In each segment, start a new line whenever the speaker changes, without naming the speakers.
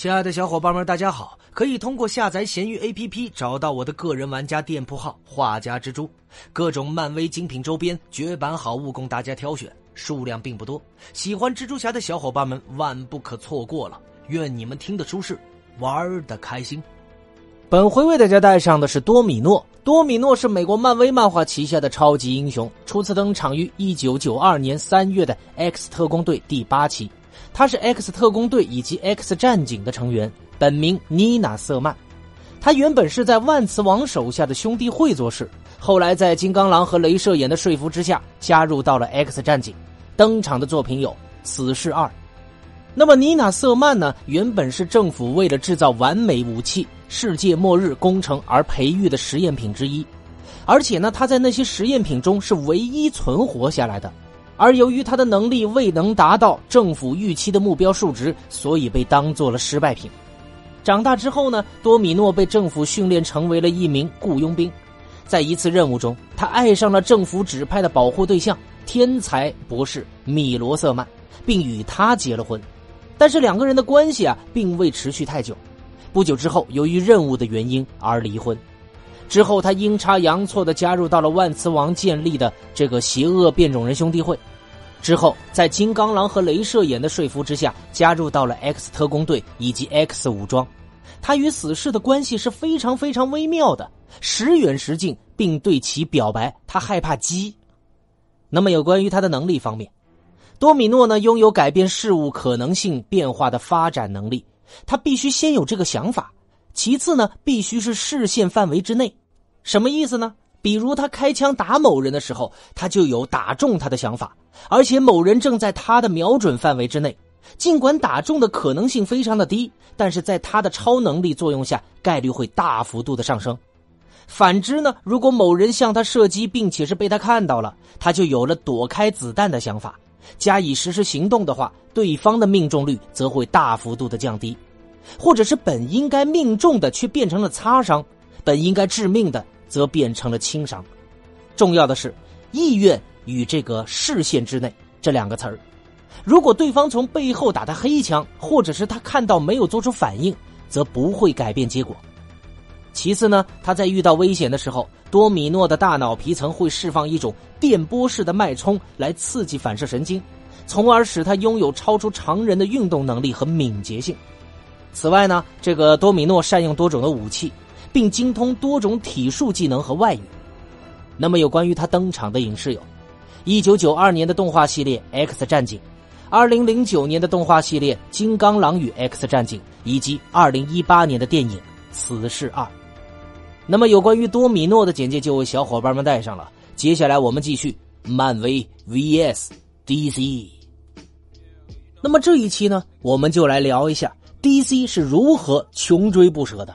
亲爱的小伙伴们，大家好！可以通过下载闲鱼 APP 找到我的个人玩家店铺号“画家蜘蛛”，各种漫威精品周边、绝版好物供大家挑选，数量并不多。喜欢蜘蛛侠的小伙伴们万不可错过了！愿你们听得舒适，玩的开心。本回为大家带上的是多米诺。多米诺是美国漫威漫画旗下的超级英雄，初次登场于1992年3月的《X 特工队》第八期。他是 X 特工队以及 X 战警的成员，本名妮娜·瑟曼。他原本是在万磁王手下的兄弟会做事，后来在金刚狼和镭射眼的说服之下，加入到了 X 战警。登场的作品有《死侍二》。那么妮娜·瑟曼呢？原本是政府为了制造完美武器、世界末日工程而培育的实验品之一，而且呢，他在那些实验品中是唯一存活下来的。而由于他的能力未能达到政府预期的目标数值，所以被当做了失败品。长大之后呢，多米诺被政府训练成为了一名雇佣兵。在一次任务中，他爱上了政府指派的保护对象——天才博士米罗瑟曼，并与他结了婚。但是两个人的关系啊，并未持续太久。不久之后，由于任务的原因而离婚。之后，他阴差阳错的加入到了万磁王建立的这个邪恶变种人兄弟会。之后，在金刚狼和镭射眼的说服之下，加入到了 X 特工队以及 X 武装。他与死侍的关系是非常非常微妙的，时远时近，并对其表白他害怕鸡。那么，有关于他的能力方面，多米诺呢拥有改变事物可能性变化的发展能力。他必须先有这个想法，其次呢，必须是视线范围之内。什么意思呢？比如他开枪打某人的时候，他就有打中他的想法，而且某人正在他的瞄准范围之内。尽管打中的可能性非常的低，但是在他的超能力作用下，概率会大幅度的上升。反之呢，如果某人向他射击，并且是被他看到了，他就有了躲开子弹的想法，加以实施行动的话，对方的命中率则会大幅度的降低，或者是本应该命中的却变成了擦伤，本应该致命的。则变成了轻伤。重要的是，意愿与这个视线之内这两个词儿。如果对方从背后打他黑枪，或者是他看到没有做出反应，则不会改变结果。其次呢，他在遇到危险的时候，多米诺的大脑皮层会释放一种电波式的脉冲来刺激反射神经，从而使他拥有超出常人的运动能力和敏捷性。此外呢，这个多米诺善用多种的武器。并精通多种体术技能和外语。那么，有关于他登场的影视有：一九九二年的动画系列《X 战警》，二零零九年的动画系列《金刚狼与 X 战警》，以及二零一八年的电影《死侍二》。那么，有关于多米诺的简介就为小伙伴们带上了。接下来，我们继续漫威 VS DC。那么这一期呢，我们就来聊一下 DC 是如何穷追不舍的。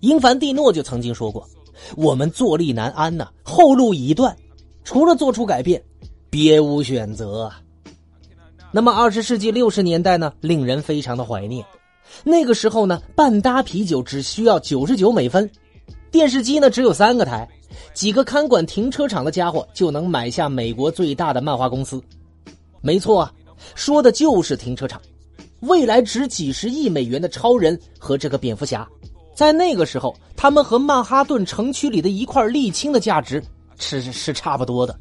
英凡蒂诺就曾经说过：“我们坐立难安呐，后路已断，除了做出改变，别无选择。”那么，二十世纪六十年代呢，令人非常的怀念。那个时候呢，半打啤酒只需要九十九美分，电视机呢只有三个台，几个看管停车场的家伙就能买下美国最大的漫画公司。没错啊，说的就是停车场。未来值几十亿美元的超人和这个蝙蝠侠。在那个时候，他们和曼哈顿城区里的一块沥青的价值是是差不多的。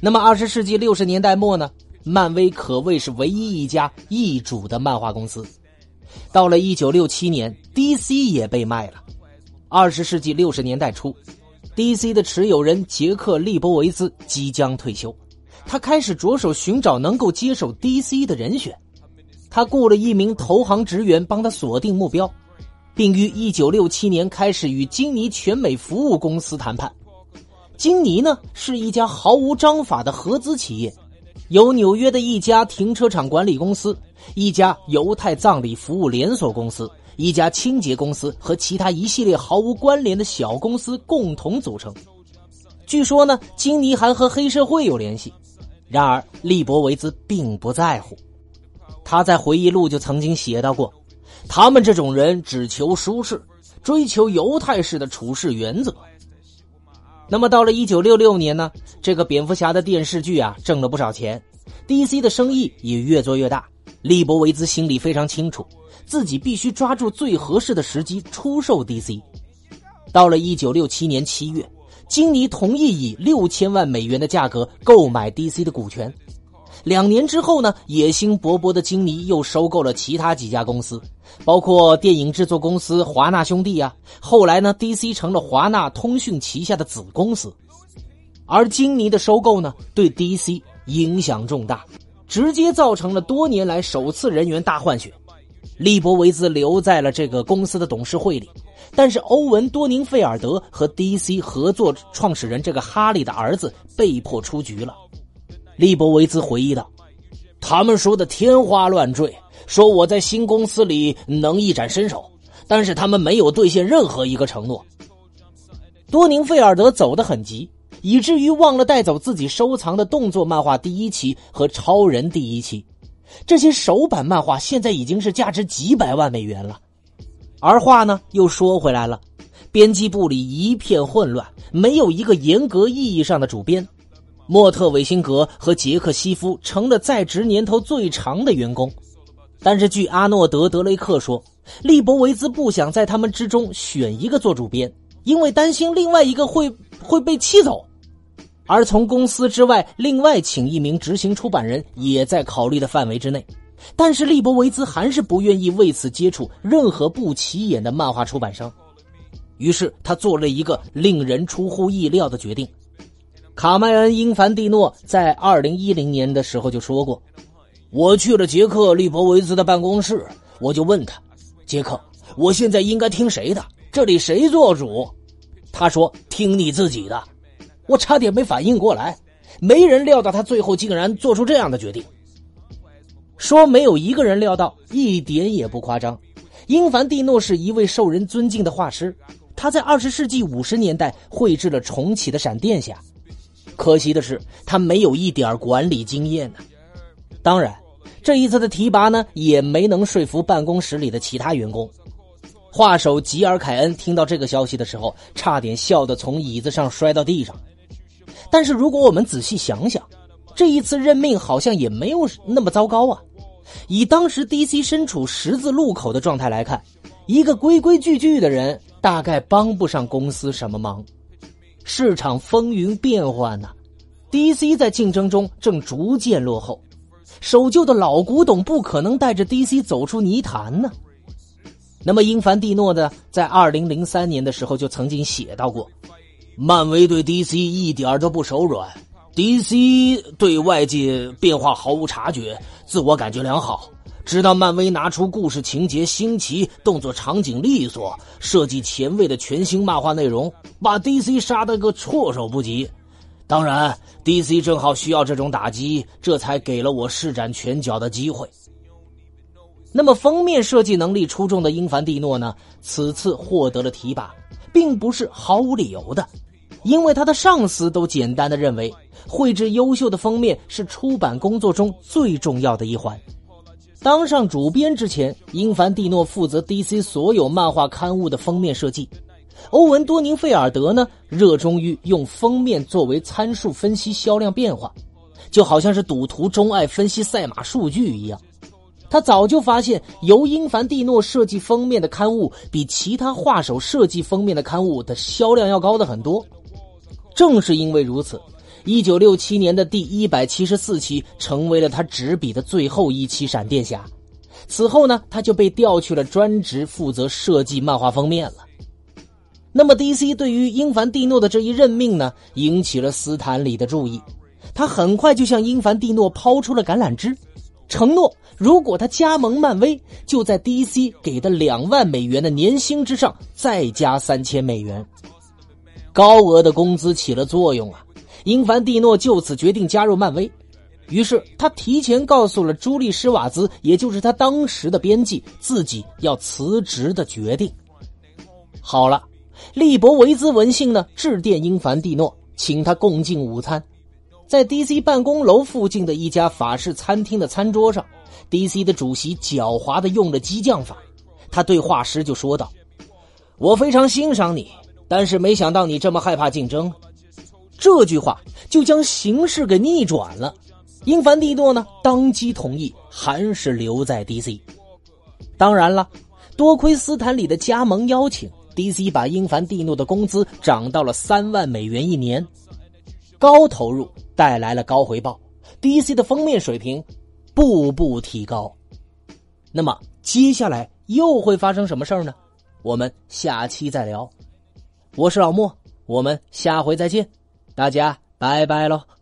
那么，二十世纪六十年代末呢？漫威可谓是唯一一家易主的漫画公司。到了一九六七年，DC 也被卖了。二十世纪六十年代初，DC 的持有人杰克·利波维兹即将退休，他开始着手寻找能够接手 DC 的人选。他雇了一名投行职员帮他锁定目标。并于一九六七年开始与金尼全美服务公司谈判。金尼呢是一家毫无章法的合资企业，由纽约的一家停车场管理公司、一家犹太葬礼服务连锁公司、一家清洁公司和其他一系列毫无关联的小公司共同组成。据说呢，金尼还和黑社会有联系。然而，利伯维兹并不在乎。他在回忆录就曾经写到过。他们这种人只求舒适，追求犹太式的处事原则。那么到了一九六六年呢？这个蝙蝠侠的电视剧啊，挣了不少钱，DC 的生意也越做越大。利伯维兹心里非常清楚，自己必须抓住最合适的时机出售 DC。到了一九六七年七月，金尼同意以六千万美元的价格购买 DC 的股权。两年之后呢，野心勃勃的金尼又收购了其他几家公司，包括电影制作公司华纳兄弟啊。后来呢，DC 成了华纳通讯旗下的子公司。而金尼的收购呢，对 DC 影响重大，直接造成了多年来首次人员大换血。利伯维兹留在了这个公司的董事会里，但是欧文多宁费尔德和 DC 合作创始人这个哈利的儿子被迫出局了。利伯维兹回忆道：“他们说的天花乱坠，说我在新公司里能一展身手，但是他们没有兑现任何一个承诺。”多宁费尔德走得很急，以至于忘了带走自己收藏的动作漫画第一期和超人第一期，这些手版漫画现在已经是价值几百万美元了。而话呢又说回来了，编辑部里一片混乱，没有一个严格意义上的主编。莫特·韦辛格和杰克·西夫成了在职年头最长的员工，但是据阿诺德·德雷克说，利伯维兹不想在他们之中选一个做主编，因为担心另外一个会会被气走。而从公司之外另外请一名执行出版人也在考虑的范围之内，但是利伯维兹还是不愿意为此接触任何不起眼的漫画出版商，于是他做了一个令人出乎意料的决定。卡麦恩·英凡蒂诺在二零一零年的时候就说过：“我去了杰克·利伯维兹的办公室，我就问他，杰克，我现在应该听谁的？这里谁做主？”他说：“听你自己的。”我差点没反应过来，没人料到他最后竟然做出这样的决定。说没有一个人料到，一点也不夸张。英凡蒂诺是一位受人尊敬的画师，他在二十世纪五十年代绘制了重启的闪电侠。可惜的是，他没有一点管理经验呢。当然，这一次的提拔呢，也没能说服办公室里的其他员工。画手吉尔凯恩听到这个消息的时候，差点笑得从椅子上摔到地上。但是，如果我们仔细想想，这一次任命好像也没有那么糟糕啊。以当时 DC 身处十字路口的状态来看，一个规规矩矩的人大概帮不上公司什么忙。市场风云变幻呐，DC 在竞争中正逐渐落后，守旧的老古董不可能带着 DC 走出泥潭呢。那么，英凡蒂诺呢，在二零零三年的时候就曾经写到过：“漫威对 DC 一点都不手软，DC 对外界变化毫无察觉，自我感觉良好。”直到漫威拿出故事情节新奇、动作场景利索、设计前卫的全新漫画内容，把 DC 杀得个措手不及。当然，DC 正好需要这种打击，这才给了我施展拳脚的机会。那么，封面设计能力出众的英凡蒂诺呢？此次获得了提拔，并不是毫无理由的，因为他的上司都简单的认为，绘制优秀的封面是出版工作中最重要的一环。当上主编之前，英凡蒂诺负责 DC 所有漫画刊物的封面设计。欧文多宁费尔德呢，热衷于用封面作为参数分析销量变化，就好像是赌徒钟爱分析赛马数据一样。他早就发现，由英凡蒂诺设计封面的刊物，比其他画手设计封面的刊物的销量要高的很多。正是因为如此。一九六七年的第一百七十四期成为了他执笔的最后一期闪电侠，此后呢，他就被调去了专职负责设计漫画封面了。那么，DC 对于英凡蒂诺的这一任命呢，引起了斯坦李的注意，他很快就向英凡蒂诺抛出了橄榄枝，承诺如果他加盟漫威，就在 DC 给的两万美元的年薪之上再加三千美元。高额的工资起了作用啊。英凡蒂诺就此决定加入漫威，于是他提前告诉了朱莉施瓦兹，也就是他当时的编辑，自己要辞职的决定。好了，利伯维兹闻信呢，致电英凡蒂诺，请他共进午餐。在 DC 办公楼附近的一家法式餐厅的餐桌上，DC 的主席狡猾的用了激将法，他对画师就说道：“我非常欣赏你，但是没想到你这么害怕竞争。”这句话就将形势给逆转了。英凡蒂诺呢，当即同意，还是留在 DC。当然了，多亏斯坦里的加盟邀请，DC 把英凡蒂诺的工资涨到了三万美元一年。高投入带来了高回报，DC 的封面水平步步提高。那么接下来又会发生什么事儿呢？我们下期再聊。我是老莫，我们下回再见，大家拜拜喽。